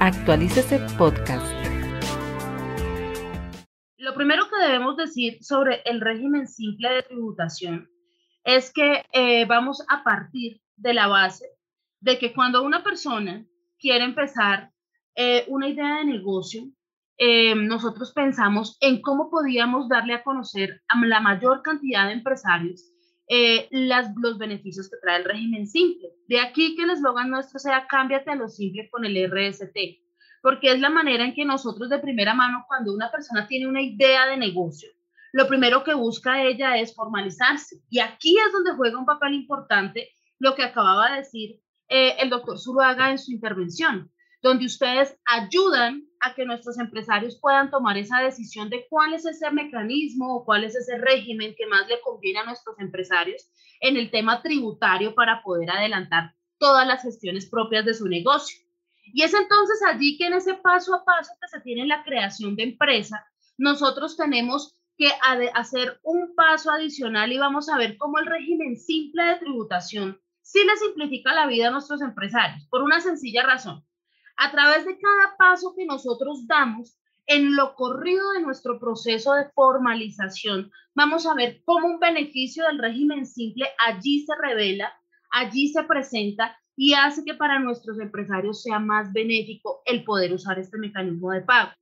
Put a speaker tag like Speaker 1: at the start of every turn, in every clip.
Speaker 1: Actualícese Podcast.
Speaker 2: Lo primero que debemos decir sobre el régimen simple de tributación es que eh, vamos a partir de la base de que cuando una persona quiere empezar eh, una idea de negocio, eh, nosotros pensamos en cómo podíamos darle a conocer a la mayor cantidad de empresarios eh, las, los beneficios que trae el régimen simple. De aquí que el eslogan nuestro sea cámbiate a lo simple con el RST, porque es la manera en que nosotros de primera mano, cuando una persona tiene una idea de negocio, lo primero que busca ella es formalizarse. Y aquí es donde juega un papel importante lo que acababa de decir eh, el doctor Zuluaga en su intervención donde ustedes ayudan a que nuestros empresarios puedan tomar esa decisión de cuál es ese mecanismo o cuál es ese régimen que más le conviene a nuestros empresarios en el tema tributario para poder adelantar todas las gestiones propias de su negocio. Y es entonces allí que en ese paso a paso que se tiene la creación de empresa, nosotros tenemos que hacer un paso adicional y vamos a ver cómo el régimen simple de tributación sí le simplifica la vida a nuestros empresarios, por una sencilla razón a través de cada paso que nosotros damos en lo corrido de nuestro proceso de formalización, vamos a ver cómo un beneficio del régimen simple allí se revela, allí se presenta y hace que para nuestros empresarios sea más benéfico el poder usar este mecanismo de pago.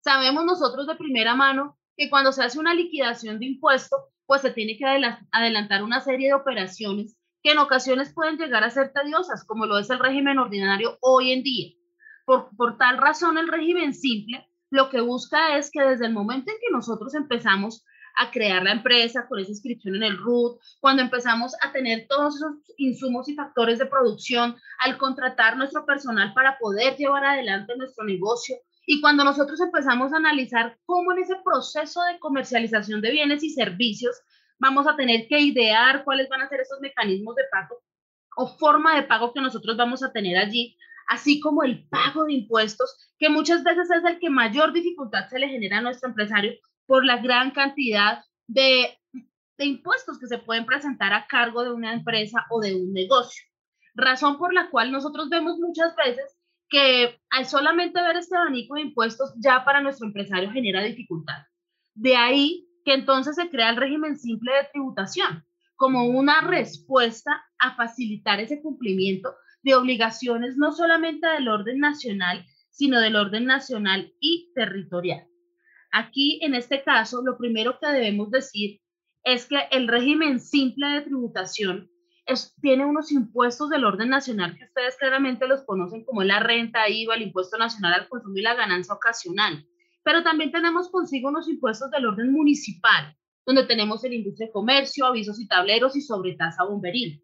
Speaker 2: Sabemos nosotros de primera mano que cuando se hace una liquidación de impuestos, pues se tiene que adelantar una serie de operaciones que en ocasiones pueden llegar a ser tediosas, como lo es el régimen ordinario hoy en día. Por, por tal razón, el régimen simple lo que busca es que desde el momento en que nosotros empezamos a crear la empresa con esa inscripción en el RUT, cuando empezamos a tener todos esos insumos y factores de producción, al contratar nuestro personal para poder llevar adelante nuestro negocio, y cuando nosotros empezamos a analizar cómo en ese proceso de comercialización de bienes y servicios vamos a tener que idear cuáles van a ser esos mecanismos de pago o forma de pago que nosotros vamos a tener allí, así como el pago de impuestos, que muchas veces es el que mayor dificultad se le genera a nuestro empresario por la gran cantidad de, de impuestos que se pueden presentar a cargo de una empresa o de un negocio. Razón por la cual nosotros vemos muchas veces que al solamente ver este abanico de impuestos ya para nuestro empresario genera dificultad. De ahí que entonces se crea el régimen simple de tributación como una respuesta a facilitar ese cumplimiento de obligaciones no solamente del orden nacional, sino del orden nacional y territorial. Aquí, en este caso, lo primero que debemos decir es que el régimen simple de tributación tiene unos impuestos del orden nacional que ustedes claramente los conocen como la renta, IVA, el impuesto nacional al consumo y la ganancia ocasional pero también tenemos consigo unos impuestos del orden municipal, donde tenemos el industria de comercio, avisos y tableros y sobretasa bomberil.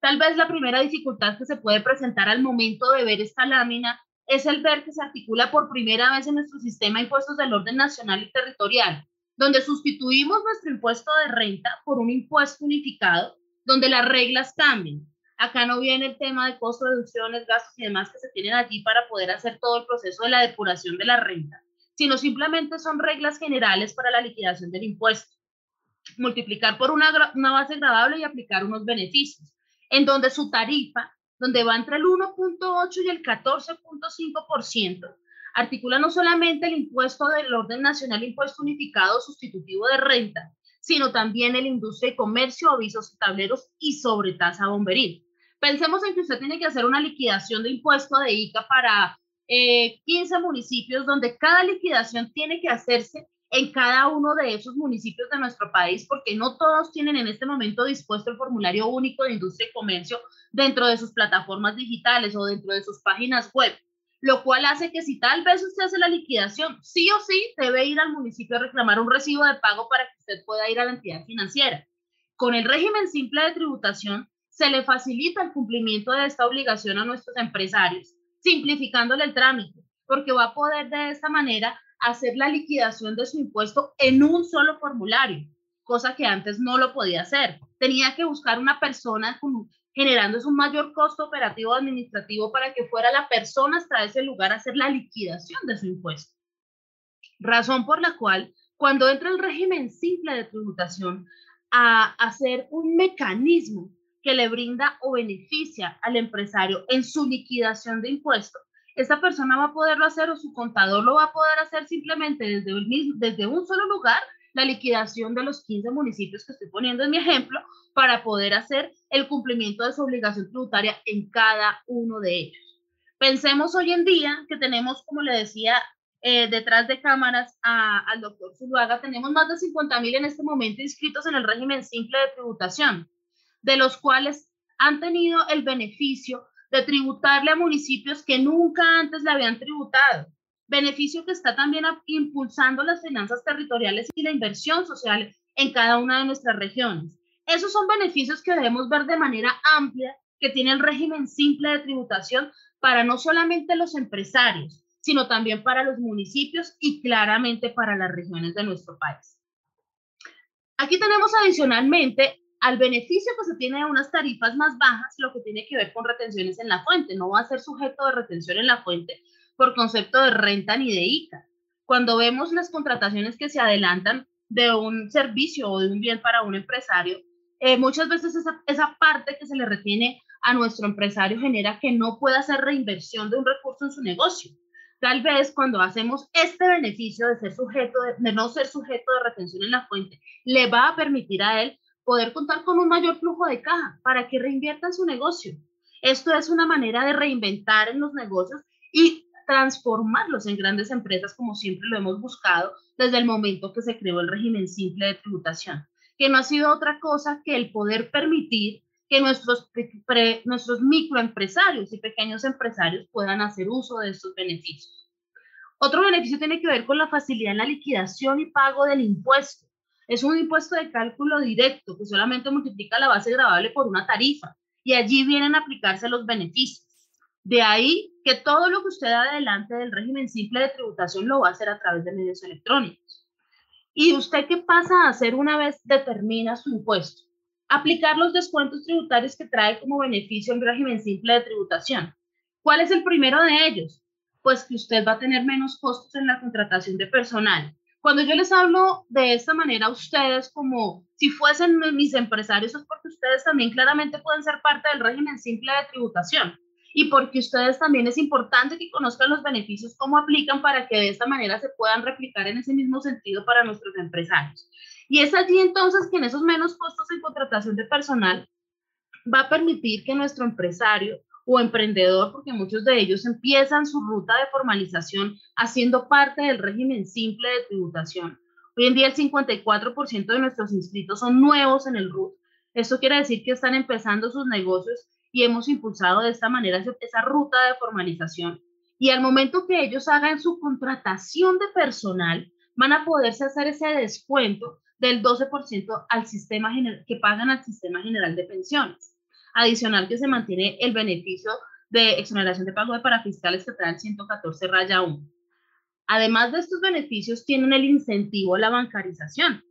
Speaker 2: Tal vez la primera dificultad que se puede presentar al momento de ver esta lámina es el ver que se articula por primera vez en nuestro sistema impuestos del orden nacional y territorial, donde sustituimos nuestro impuesto de renta por un impuesto unificado, donde las reglas cambian. Acá no viene el tema de costos, deducciones, gastos y demás que se tienen allí para poder hacer todo el proceso de la depuración de la renta sino simplemente son reglas generales para la liquidación del impuesto. Multiplicar por una, una base gradable y aplicar unos beneficios, en donde su tarifa, donde va entre el 1.8 y el 14.5%, articula no solamente el impuesto del orden nacional, impuesto unificado sustitutivo de renta, sino también el industria y comercio, avisos y tableros y sobre tasa bomberil. Pensemos en que usted tiene que hacer una liquidación de impuesto de ICA para 15 eh, municipios donde cada liquidación tiene que hacerse en cada uno de esos municipios de nuestro país, porque no todos tienen en este momento dispuesto el formulario único de industria y comercio dentro de sus plataformas digitales o dentro de sus páginas web, lo cual hace que si tal vez usted hace la liquidación, sí o sí debe ir al municipio a reclamar un recibo de pago para que usted pueda ir a la entidad financiera. Con el régimen simple de tributación, se le facilita el cumplimiento de esta obligación a nuestros empresarios simplificándole el trámite, porque va a poder de esta manera hacer la liquidación de su impuesto en un solo formulario, cosa que antes no lo podía hacer. Tenía que buscar una persona generando un mayor costo operativo administrativo para que fuera la persona hasta ese lugar a hacer la liquidación de su impuesto. Razón por la cual, cuando entra el régimen simple de tributación a hacer un mecanismo que le brinda o beneficia al empresario en su liquidación de impuestos, esta persona va a poderlo hacer o su contador lo va a poder hacer simplemente desde, el mismo, desde un solo lugar, la liquidación de los 15 municipios que estoy poniendo en mi ejemplo, para poder hacer el cumplimiento de su obligación tributaria en cada uno de ellos. Pensemos hoy en día que tenemos, como le decía, eh, detrás de cámaras al doctor Zuluaga, tenemos más de 50 mil en este momento inscritos en el régimen simple de tributación, de los cuales han tenido el beneficio de tributarle a municipios que nunca antes le habían tributado. Beneficio que está también impulsando las finanzas territoriales y la inversión social en cada una de nuestras regiones. Esos son beneficios que debemos ver de manera amplia que tiene el régimen simple de tributación para no solamente los empresarios, sino también para los municipios y claramente para las regiones de nuestro país. Aquí tenemos adicionalmente al beneficio que se tiene de unas tarifas más bajas, lo que tiene que ver con retenciones en la fuente. No va a ser sujeto de retención en la fuente por concepto de renta ni de ICA. Cuando vemos las contrataciones que se adelantan de un servicio o de un bien para un empresario, eh, muchas veces esa, esa parte que se le retiene a nuestro empresario genera que no pueda hacer reinversión de un recurso en su negocio. Tal vez cuando hacemos este beneficio de ser sujeto, de no ser sujeto de retención en la fuente, le va a permitir a él poder contar con un mayor flujo de caja para que reinviertan su negocio. Esto es una manera de reinventar en los negocios y transformarlos en grandes empresas como siempre lo hemos buscado desde el momento que se creó el régimen simple de tributación, que no ha sido otra cosa que el poder permitir que nuestros, nuestros microempresarios y pequeños empresarios puedan hacer uso de estos beneficios. Otro beneficio tiene que ver con la facilidad en la liquidación y pago del impuesto. Es un impuesto de cálculo directo que solamente multiplica la base grabable por una tarifa y allí vienen a aplicarse los beneficios. De ahí que todo lo que usted adelante del régimen simple de tributación lo va a hacer a través de medios electrónicos. ¿Y usted qué pasa a hacer una vez determina su impuesto? Aplicar los descuentos tributarios que trae como beneficio el régimen simple de tributación. ¿Cuál es el primero de ellos? Pues que usted va a tener menos costos en la contratación de personal cuando yo les hablo de esta manera a ustedes como si fuesen mis empresarios, es porque ustedes también claramente pueden ser parte del régimen simple de tributación y porque ustedes también es importante que conozcan los beneficios, cómo aplican para que de esta manera se puedan replicar en ese mismo sentido para nuestros empresarios. Y es allí entonces que en esos menos costos en contratación de personal va a permitir que nuestro empresario o emprendedor, porque muchos de ellos empiezan su ruta de formalización haciendo parte del régimen simple de tributación. Hoy en día el 54% de nuestros inscritos son nuevos en el RUT. Esto quiere decir que están empezando sus negocios y hemos impulsado de esta manera esa ruta de formalización. Y al momento que ellos hagan su contratación de personal, van a poderse hacer ese descuento del 12% al sistema que pagan al sistema general de pensiones adicional que se mantiene el beneficio de exoneración de pago de parafiscales que trae el 114 raya 1. Además de estos beneficios, tienen el incentivo a la bancarización.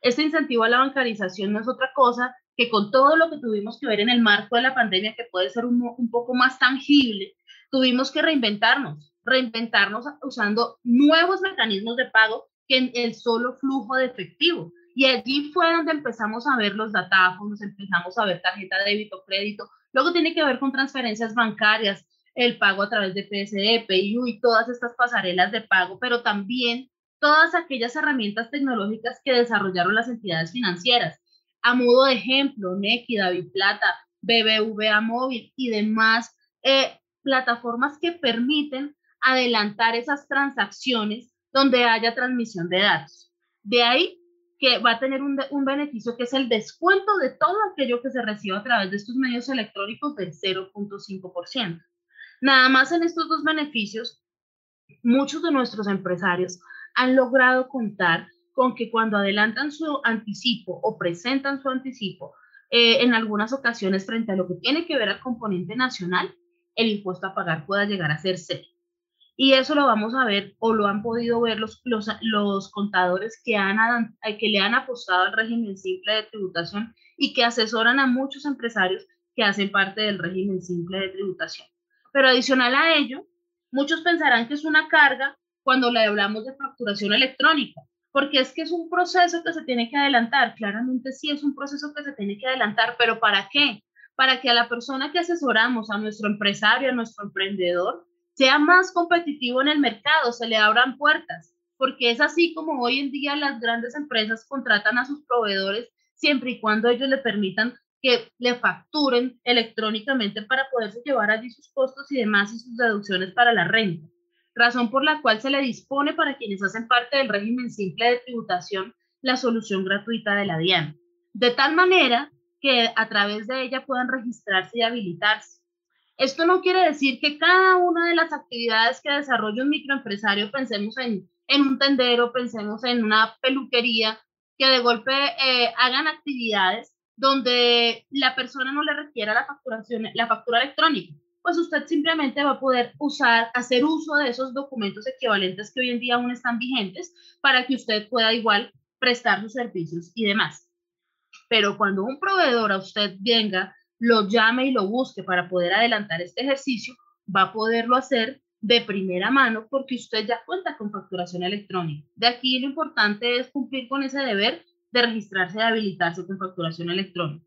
Speaker 2: Este incentivo a la bancarización no es otra cosa que con todo lo que tuvimos que ver en el marco de la pandemia, que puede ser un, un poco más tangible, tuvimos que reinventarnos, reinventarnos usando nuevos mecanismos de pago que el solo flujo de efectivo. Y allí fue donde empezamos a ver los datáfonos, empezamos a ver tarjeta de débito, crédito. Luego tiene que ver con transferencias bancarias, el pago a través de PSE, PIU y todas estas pasarelas de pago, pero también todas aquellas herramientas tecnológicas que desarrollaron las entidades financieras. A modo de ejemplo, Nequi, David Plata, BBVA Móvil y demás eh, plataformas que permiten adelantar esas transacciones donde haya transmisión de datos. De ahí que va a tener un, un, beneficio que es el descuento de todo aquello que se reciba a través de estos medios electrónicos del 0.5%. Nada más en estos dos beneficios, muchos de nuestros empresarios han logrado contar con que cuando adelantan su anticipo o presentan su anticipo, eh, en algunas ocasiones frente a lo que tiene que ver al componente nacional, el impuesto a pagar pueda llegar a ser cero. Y eso lo vamos a ver o lo han podido ver los, los, los contadores que, han, que le han apostado al régimen simple de tributación y que asesoran a muchos empresarios que hacen parte del régimen simple de tributación. Pero adicional a ello, muchos pensarán que es una carga cuando le hablamos de facturación electrónica, porque es que es un proceso que se tiene que adelantar. Claramente sí es un proceso que se tiene que adelantar, pero ¿para qué? Para que a la persona que asesoramos, a nuestro empresario, a nuestro emprendedor, sea más competitivo en el mercado, se le abran puertas, porque es así como hoy en día las grandes empresas contratan a sus proveedores siempre y cuando ellos le permitan que le facturen electrónicamente para poderse llevar allí sus costos y demás y sus deducciones para la renta. Razón por la cual se le dispone para quienes hacen parte del régimen simple de tributación la solución gratuita de la DIAN. De tal manera que a través de ella puedan registrarse y habilitarse. Esto no quiere decir que cada una de las actividades que desarrolla un microempresario pensemos en, en un tendero, pensemos en una peluquería, que de golpe eh, hagan actividades donde la persona no le requiera la facturación, la factura electrónica, pues usted simplemente va a poder usar, hacer uso de esos documentos equivalentes que hoy en día aún están vigentes para que usted pueda igual prestar sus servicios y demás. Pero cuando un proveedor a usted venga, lo llame y lo busque para poder adelantar este ejercicio, va a poderlo hacer de primera mano porque usted ya cuenta con facturación electrónica. De aquí lo importante es cumplir con ese deber de registrarse y habilitarse con facturación electrónica.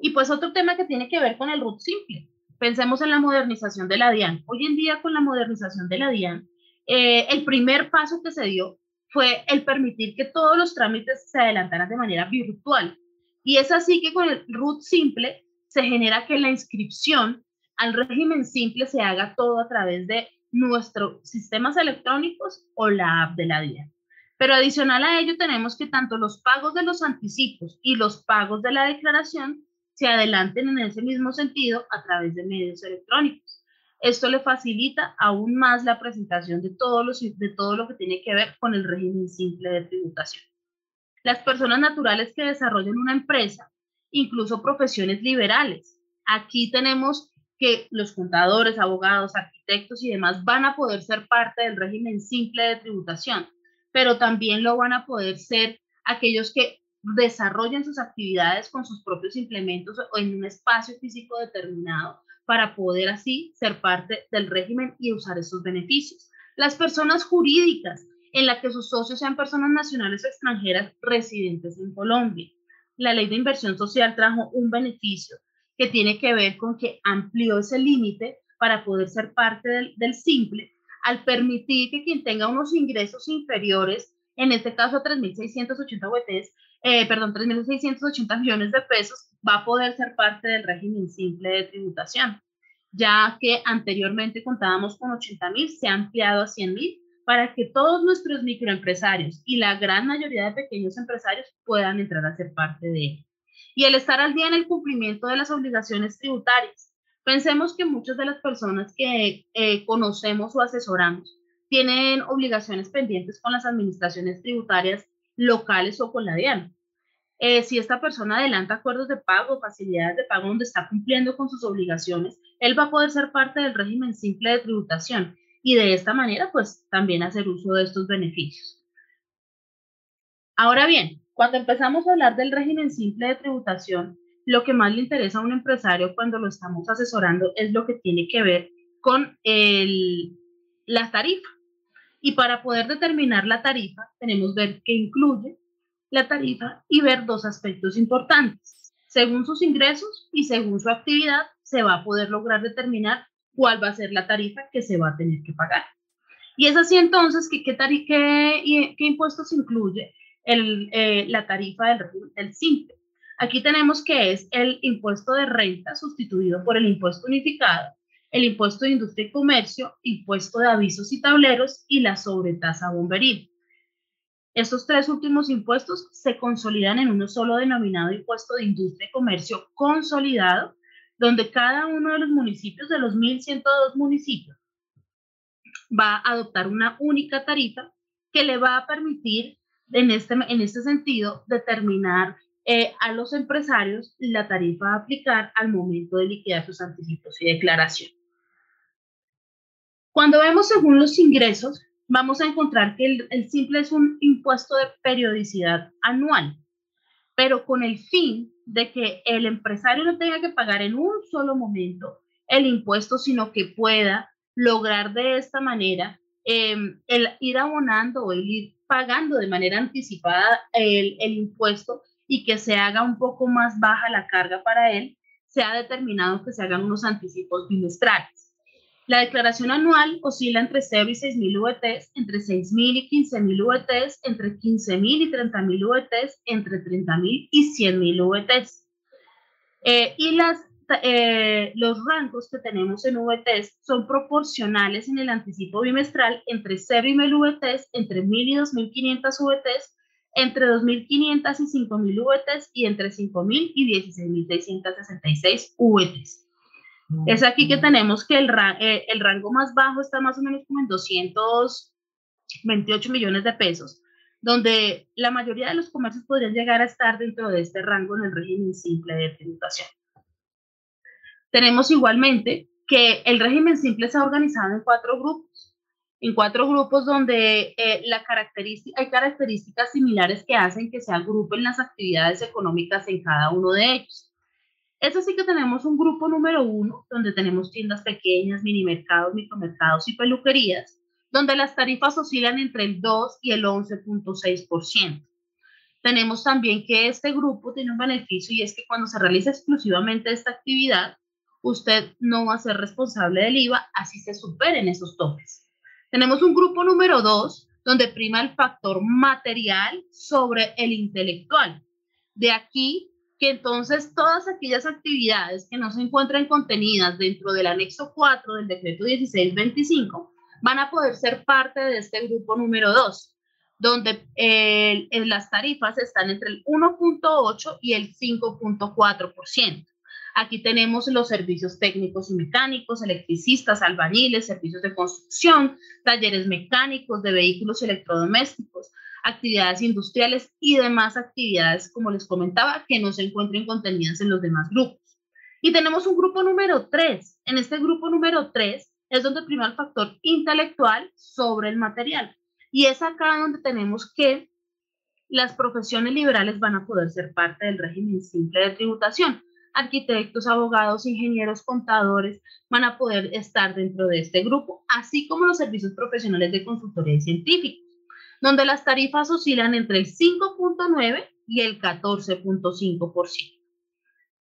Speaker 2: Y pues otro tema que tiene que ver con el RUT simple. Pensemos en la modernización de la DIAN. Hoy en día con la modernización de la DIAN, eh, el primer paso que se dio fue el permitir que todos los trámites se adelantaran de manera virtual. Y es así que con el RUT simple se genera que la inscripción al régimen simple se haga todo a través de nuestros sistemas electrónicos o la app de la DIAN. Pero adicional a ello tenemos que tanto los pagos de los anticipos y los pagos de la declaración se adelanten en ese mismo sentido a través de medios electrónicos. Esto le facilita aún más la presentación de todo, los, de todo lo que tiene que ver con el régimen simple de tributación. Las personas naturales que desarrollan una empresa, incluso profesiones liberales. Aquí tenemos que los contadores, abogados, arquitectos y demás van a poder ser parte del régimen simple de tributación pero también lo van a poder ser aquellos que desarrollen sus actividades con sus propios implementos o en un espacio físico determinado para poder así ser parte del régimen y usar esos beneficios. Las personas jurídicas en las que sus socios sean personas nacionales o extranjeras residentes en Colombia. La ley de inversión social trajo un beneficio que tiene que ver con que amplió ese límite para poder ser parte del, simple al permitir que quien tenga unos ingresos inferiores, en este caso 3.680 UETs, eh, perdón, 3.680 millones de pesos, va a poder ser parte del régimen simple de tributación, ya que anteriormente contábamos con 80.000, se ha ampliado a 100.000 para que todos nuestros microempresarios y la gran mayoría de pequeños empresarios puedan entrar a ser parte de él. Y el estar al día en el cumplimiento de las obligaciones tributarias, Pensemos que muchas de las personas que eh, conocemos o asesoramos tienen obligaciones pendientes con las administraciones tributarias locales o con la DIAN. Eh, si esta persona adelanta acuerdos de pago, facilidades de pago donde está cumpliendo con sus obligaciones, él va a poder ser parte del régimen simple de tributación y de esta manera, pues también hacer uso de estos beneficios. Ahora bien, cuando empezamos a hablar del régimen simple de tributación, lo que más le interesa a un empresario cuando lo estamos asesorando es lo que tiene que ver con el, la tarifa. Y para poder determinar la tarifa, tenemos que ver qué incluye la tarifa y ver dos aspectos importantes. Según sus ingresos y según su actividad, se va a poder lograr determinar cuál va a ser la tarifa que se va a tener que pagar. Y es así entonces que qué, impuestos incluye eh, la tarifa del, del simple. Aquí tenemos que es el impuesto de renta sustituido por el impuesto unificado, el impuesto de industria y comercio, impuesto de avisos y tableros y la sobretasa bomberil. Estos tres últimos impuestos se consolidan en uno solo denominado impuesto de industria y comercio consolidado, donde cada uno de los municipios, de los 1.102 municipios, va a adoptar una única tarifa que le va a permitir, en este, en este sentido, determinar eh, a los empresarios la tarifa a aplicar al momento de liquidar sus anticipos y declaración. Cuando vemos según los ingresos, vamos a encontrar que el, el simple es un impuesto de periodicidad anual, pero con el fin de que el empresario no tenga que pagar en un solo momento el impuesto, sino que pueda lograr de esta manera em, el ir abonando o el ir pagando de manera anticipada el, el impuesto y que se haga un poco más baja la carga para él, se ha determinado que se hagan unos anticipos bimestrales. La declaración anual oscila entre 0 y 6.000 VTs, entre 6.000 y 15.000 VTs, entre 15.000 y 30.000 VTs, entre 30.000 y 100.000 VTs. Eh, y las, eh, los rangos que tenemos en VTs son proporcionales en el anticipo bimestral entre 0 y 1.000 VTs, entre 1.000 y 2.500 VTs, entre 2.500 y 5.000 VTs y entre 5.000 y 16.666 VTs. Es aquí que tenemos que el, eh, el rango más bajo está más o menos como en 228 millones de pesos, donde la mayoría de los comercios podrían llegar a estar dentro de este rango en el régimen simple de tributación. Tenemos igualmente que el régimen simple se ha organizado en cuatro grupos, en cuatro grupos donde eh, la característica, hay características similares que hacen que se agrupen las actividades económicas en cada uno de ellos. Es así que tenemos un grupo número uno, donde tenemos tiendas pequeñas, mini mercados, micromercados y peluquerías, donde las tarifas oscilan entre el 2 y el 11.6%. Tenemos también que este grupo tiene un beneficio y es que cuando se realiza exclusivamente esta actividad, usted no va a ser responsable del IVA, así se superen esos topes. Tenemos un grupo número dos, donde prima el factor material sobre el intelectual. De aquí que entonces todas aquellas actividades que no se encuentran contenidas dentro del anexo 4 del decreto 1625 van a poder ser parte de este grupo número 2, donde eh, las tarifas están entre el 1.8 y el 5.4%. Aquí tenemos los servicios técnicos y mecánicos, electricistas, albañiles, servicios de construcción, talleres mecánicos de vehículos electrodomésticos, actividades industriales y demás actividades, como les comentaba, que no se encuentren contenidas en los demás grupos. Y tenemos un grupo número 3. En este grupo número 3 es donde prima el factor intelectual sobre el material. Y es acá donde tenemos que las profesiones liberales van a poder ser parte del régimen simple de tributación. Arquitectos, abogados, ingenieros, contadores van a poder estar dentro de este grupo, así como los servicios profesionales de consultoría científica donde las tarifas oscilan entre el 5.9 y el 14.5%.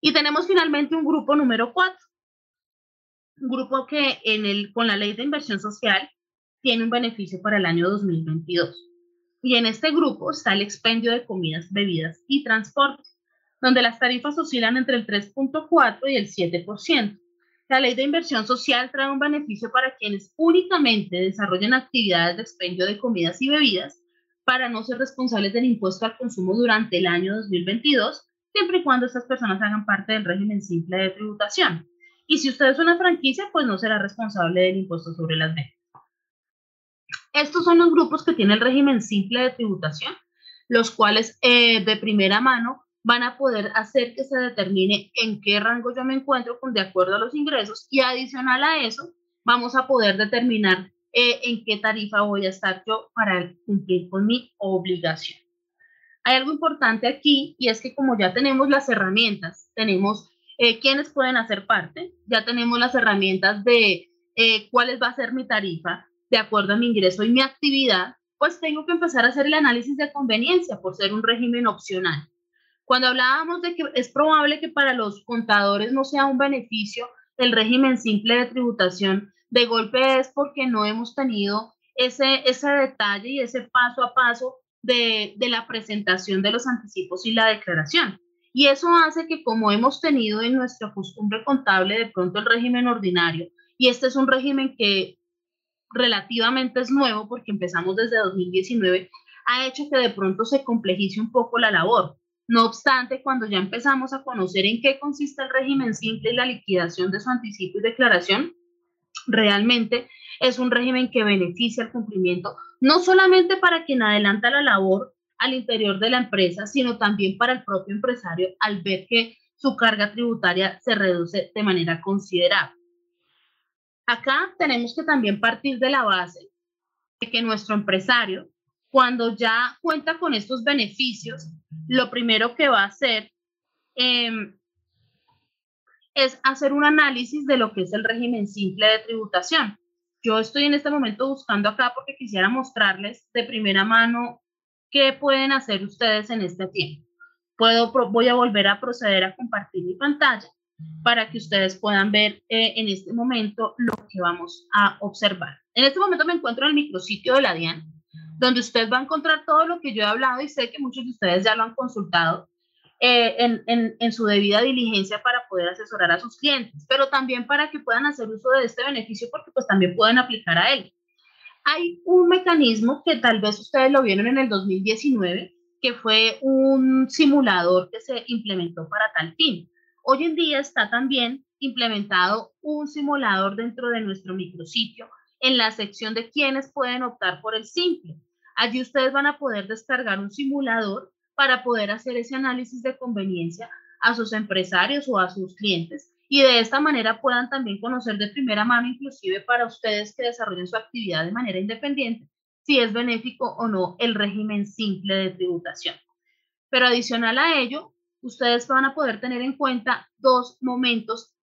Speaker 2: Y tenemos finalmente un grupo número 4, un grupo que en el, con la ley de inversión social tiene un beneficio para el año 2022. Y en este grupo está el expendio de comidas, bebidas y transporte, donde las tarifas oscilan entre el 3.4 y el 7%. La ley de inversión social trae un beneficio para quienes únicamente desarrollen actividades de expendio de comidas y bebidas para no ser responsables del impuesto al consumo durante el año 2022, siempre y cuando estas personas hagan parte del régimen simple de tributación. Y si usted es una franquicia, pues no será responsable del impuesto sobre las ventas. Estos son los grupos que tiene el régimen simple de tributación, los cuales eh, de primera mano van a poder hacer que se determine en qué rango yo me encuentro con de acuerdo a los ingresos y adicional a eso vamos a poder determinar eh, en qué tarifa voy a estar yo para cumplir con mi obligación. Hay algo importante aquí y es que como ya tenemos las herramientas, tenemos eh, quiénes pueden hacer parte, ya tenemos las herramientas de eh, cuál va a ser mi tarifa de acuerdo a mi ingreso y mi actividad, pues tengo que empezar a hacer el análisis de conveniencia por ser un régimen opcional. Cuando hablábamos de que es probable que para los contadores no sea un beneficio el régimen simple de tributación, de golpe es porque no hemos tenido ese, ese detalle y ese paso a paso de, de la presentación de los anticipos y la declaración. Y eso hace que como hemos tenido en nuestra costumbre contable de pronto el régimen ordinario, y este es un régimen que relativamente es nuevo porque empezamos desde 2019, ha hecho que de pronto se complejice un poco la labor. No obstante, cuando ya empezamos a conocer en qué consiste el régimen simple y la liquidación de su anticipo y declaración, realmente es un régimen que beneficia el cumplimiento, no solamente para quien adelanta la labor al interior de la empresa, sino también para el propio empresario al ver que su carga tributaria se reduce de manera considerable. Acá tenemos que también partir de la base de que nuestro empresario cuando ya cuenta con estos beneficios, lo primero que va a hacer em, es hacer un análisis de lo que es el régimen simple de tributación. Yo estoy en este momento buscando acá porque quisiera mostrarles de primera mano qué pueden hacer ustedes en este tiempo. Puedo, voy a volver a proceder a compartir mi pantalla para que ustedes puedan ver eh, en este momento lo que vamos a observar. En este momento me encuentro en el micrositio de la DIAN, donde usted va a encontrar todo lo que yo he hablado y sé que muchos de ustedes ya lo han consultado eh, en, en, en, su debida diligencia para poder asesorar a sus clientes, pero también para que puedan hacer uso de este beneficio porque pues también pueden aplicar a él. Hay un mecanismo que tal vez ustedes lo vieron en el 2019, que fue un simulador que se implementó para tal fin. Hoy en día está también implementado un simulador dentro de nuestro micrositio en la sección de quienes pueden optar por el simple. Allí ustedes van a poder descargar un simulador para poder hacer ese análisis de conveniencia a sus empresarios o a sus clientes y de esta manera puedan también conocer de primera mano, inclusive para ustedes que desarrollen su actividad de manera independiente, si es benéfico o no el régimen simple de tributación. Pero adicional a ello, ustedes van a poder tener en cuenta dos momentos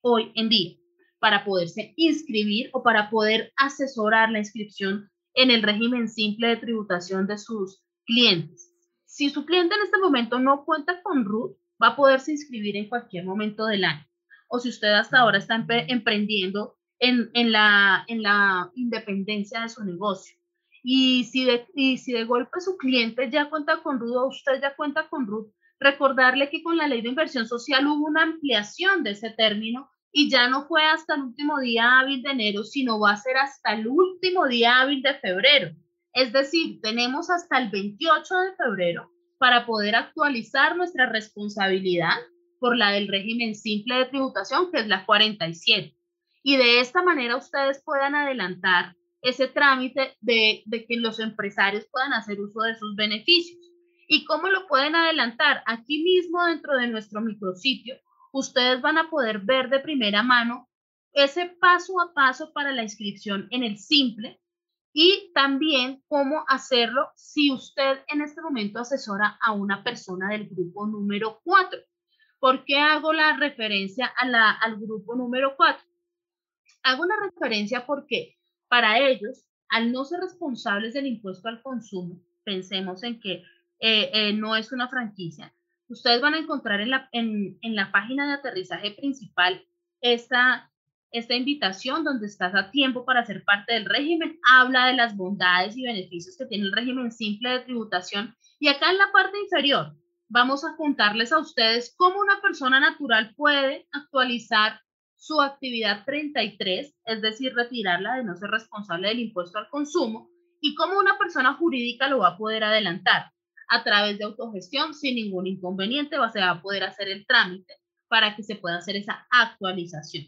Speaker 2: hoy en día para poderse inscribir o para poder asesorar la inscripción en el régimen simple de tributación de sus clientes. Si su cliente en este momento no cuenta con RUT, va a poderse inscribir en cualquier momento del año. O si usted hasta ahora está emprendiendo en, en, la, en la independencia de su negocio. Y si, de, y si de golpe su cliente ya cuenta con RUT o usted ya cuenta con RUT, recordarle que con la ley de inversión social hubo una ampliación de ese término y ya no fue hasta el último día hábil de enero, sino va a ser hasta el último día hábil de febrero. Es decir, tenemos hasta el 28 de febrero para poder actualizar nuestra responsabilidad por la del régimen simple de tributación, que es la 47. Y de esta manera ustedes puedan adelantar ese trámite de, de que los empresarios puedan hacer uso de sus beneficios. ¿Y cómo lo pueden adelantar? Aquí mismo dentro de nuestro micrositio, ustedes van a poder ver de primera mano ese paso a paso para la inscripción en el simple y también cómo hacerlo si usted en este momento asesora a una persona del grupo número 4. ¿Por qué hago la referencia la, al grupo número 4? Hago una referencia porque para ellos, al no ser responsables del impuesto al consumo, pensemos en que eh, eh, no es una franquicia. Ustedes van a encontrar en la, en, en la página de aterrizaje principal esta, esta invitación donde estás a tiempo para ser parte del régimen. Habla de las bondades y beneficios que tiene el régimen simple de tributación. Y acá en la parte inferior vamos a contarles a ustedes cómo una persona natural puede actualizar su actividad 33, es decir, retirarla de no ser responsable del impuesto al consumo, y cómo una persona jurídica lo va a poder adelantar a través de autogestión sin ningún inconveniente, va, a poder hacer el trámite para que se pueda hacer esa actualización.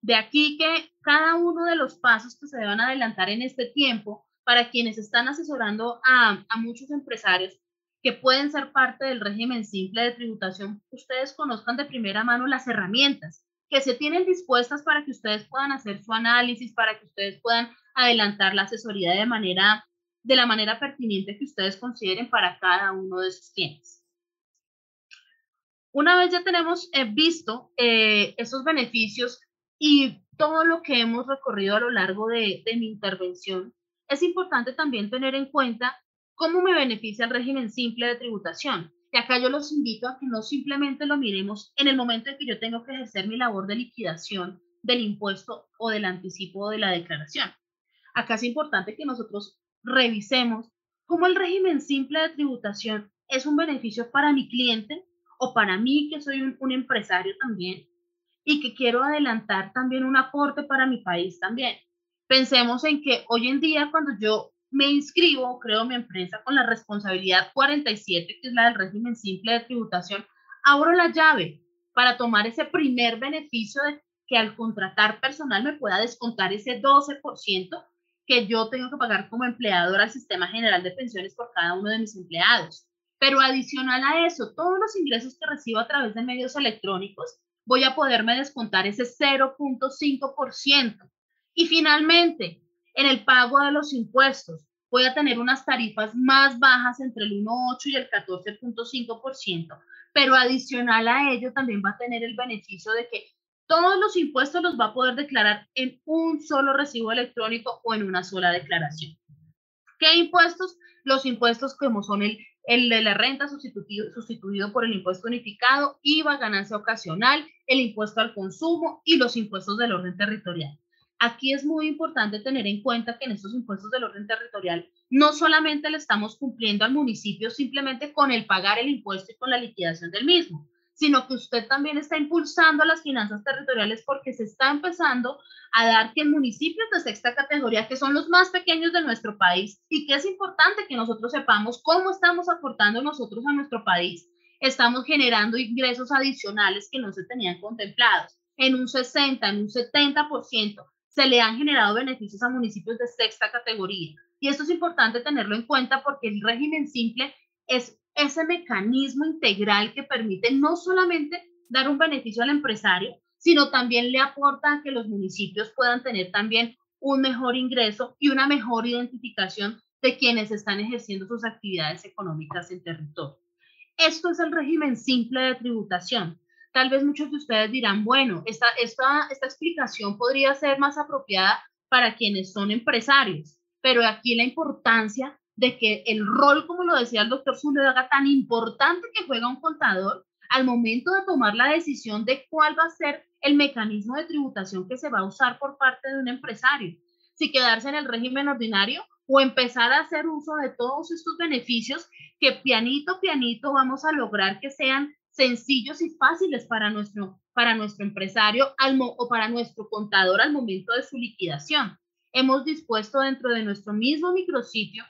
Speaker 2: De aquí que cada uno de los pasos que se deban adelantar en este tiempo para quienes están asesorando a, a muchos empresarios que pueden ser parte del régimen simple de tributación, ustedes conozcan de primera mano las herramientas que se tienen dispuestas para que ustedes puedan hacer su análisis, para que ustedes puedan adelantar la asesoría de manera de la manera pertinente que ustedes consideren para cada uno de sus clientes. Una vez ya tenemos eh, visto eh, esos beneficios y todo lo que hemos recorrido a lo largo de, de mi intervención, es importante también tener en cuenta cómo me beneficia el régimen simple de tributación. Y acá yo los invito a que no simplemente lo miremos en el momento en que yo tengo que ejercer mi labor de liquidación del impuesto o del anticipo de la declaración. Acá es importante que nosotros revisemos cómo el régimen simple de tributación es un beneficio para mi cliente o para mí que soy un, empresario también y que quiero adelantar también un aporte para mi país también. Pensemos en que hoy en día cuando yo me inscribo, creo mi empresa con la responsabilidad 47, que es la del régimen simple de tributación, abro la llave para tomar ese primer beneficio de que al contratar personal me pueda descontar ese 12% que yo tengo que pagar como empleador al Sistema General de Pensiones por cada uno de mis empleados. Pero adicional a eso, todos los ingresos que recibo a través de medios electrónicos, voy a poderme descontar ese 0.5%. Y finalmente, en el pago de los impuestos, voy a tener unas tarifas más bajas entre el 1.8 y el 14.5%, pero adicional a ello también va a tener el beneficio de que todos los impuestos los va a poder declarar en un solo recibo electrónico o en una sola declaración. ¿Qué impuestos? Los impuestos como son el, el de la renta sustituido, sustituido por el impuesto unificado, IVA, ganancia ocasional, el impuesto al consumo y los impuestos del orden territorial. Aquí es muy importante tener en cuenta que en estos impuestos del orden territorial no solamente le estamos cumpliendo al municipio simplemente con el pagar el impuesto y con la liquidación del mismo, sino que usted también está impulsando las finanzas territoriales porque se está empezando a dar que en municipios de sexta categoría, que son los más pequeños de nuestro país, y que es importante que nosotros sepamos cómo estamos aportando nosotros a nuestro país, estamos generando ingresos adicionales que no se tenían contemplados. En un 60, en un 70%, se le han generado beneficios a municipios de sexta categoría. Y esto es importante tenerlo en cuenta porque el régimen simple es ese mecanismo integral que permite no solamente dar un beneficio al empresario, sino también le aporta a que los municipios puedan tener también un mejor ingreso y una mejor identificación de quienes están ejerciendo sus actividades económicas en territorio. Esto es el régimen simple de tributación. Tal vez muchos de ustedes dirán, bueno, esta, esta, esta explicación podría ser más apropiada para quienes son empresarios, pero aquí la importancia de que el rol, como lo decía el doctor Zuluaga, tan importante que juega un contador al momento de tomar la decisión de cuál va a ser el mecanismo de tributación que se va a usar por parte de un empresario. Si quedarse en el régimen ordinario o empezar a hacer uso de todos estos beneficios que pianito, pianito vamos a lograr que sean sencillos y fáciles para nuestro, para nuestro empresario al, o para nuestro contador al momento de su liquidación. Hemos dispuesto dentro de nuestro mismo micrositio,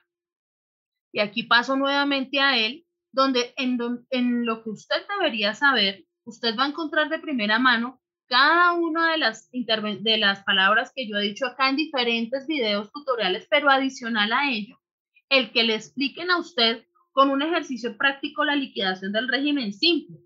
Speaker 2: y aquí paso nuevamente a él, donde en, en lo que usted debería saber, usted va a encontrar de primera mano cada una de las, de las palabras que yo he dicho acá en diferentes videos tutoriales, pero adicional a ello, el que le expliquen a usted con un ejercicio práctico la liquidación del régimen simple.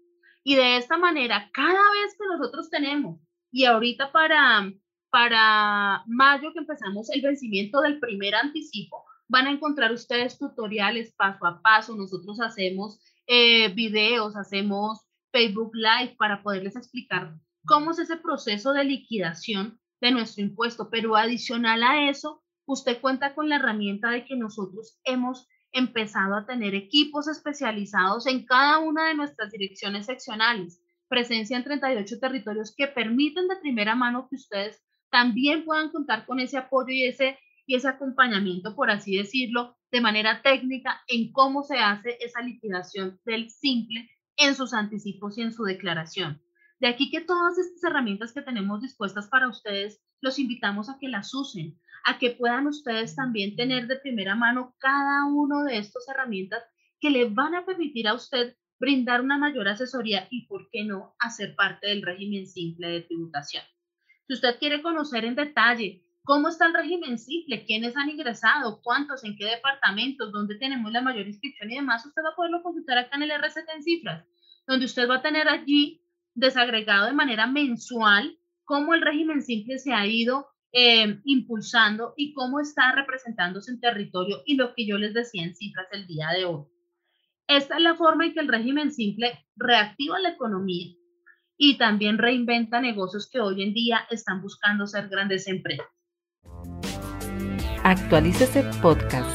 Speaker 2: Y de esta manera, cada vez que nosotros tenemos, y ahorita para, para mayo que empezamos el vencimiento del primer anticipo, van a encontrar ustedes tutoriales paso a paso. Nosotros hacemos eh, videos, hacemos Facebook Live para poderles explicar cómo es ese proceso de liquidación de nuestro impuesto. Pero adicional a eso, usted cuenta con la herramienta de que nosotros hemos empezado a tener equipos especializados en cada una de nuestras direcciones seccionales, presencia en 38 territorios que permiten de primera mano que ustedes también puedan contar con ese apoyo y ese, y ese acompañamiento, por así decirlo, de manera técnica en cómo se hace esa liquidación del simple en sus anticipos y en su declaración. De aquí que todas estas herramientas que tenemos dispuestas para ustedes, los invitamos a que las usen, a que puedan ustedes también tener de primera mano cada uno de estas herramientas que le van a permitir a usted brindar una mayor asesoría y, ¿por qué no?, hacer parte del régimen simple de tributación. Si usted quiere conocer en detalle cómo está el régimen simple, quiénes han ingresado, cuántos, en qué departamentos, dónde tenemos la mayor inscripción y demás, usted va a poderlo consultar acá en el RCT en cifras, donde usted va a tener allí desagregado de manera mensual cómo el régimen simple se ha ido eh, impulsando y cómo está representándose en territorio y lo que yo les decía en cifras el día de hoy. Esta es la forma en que el régimen simple reactiva la economía y también reinventa negocios que hoy en día están buscando ser grandes empresas.
Speaker 1: Actualícese podcast.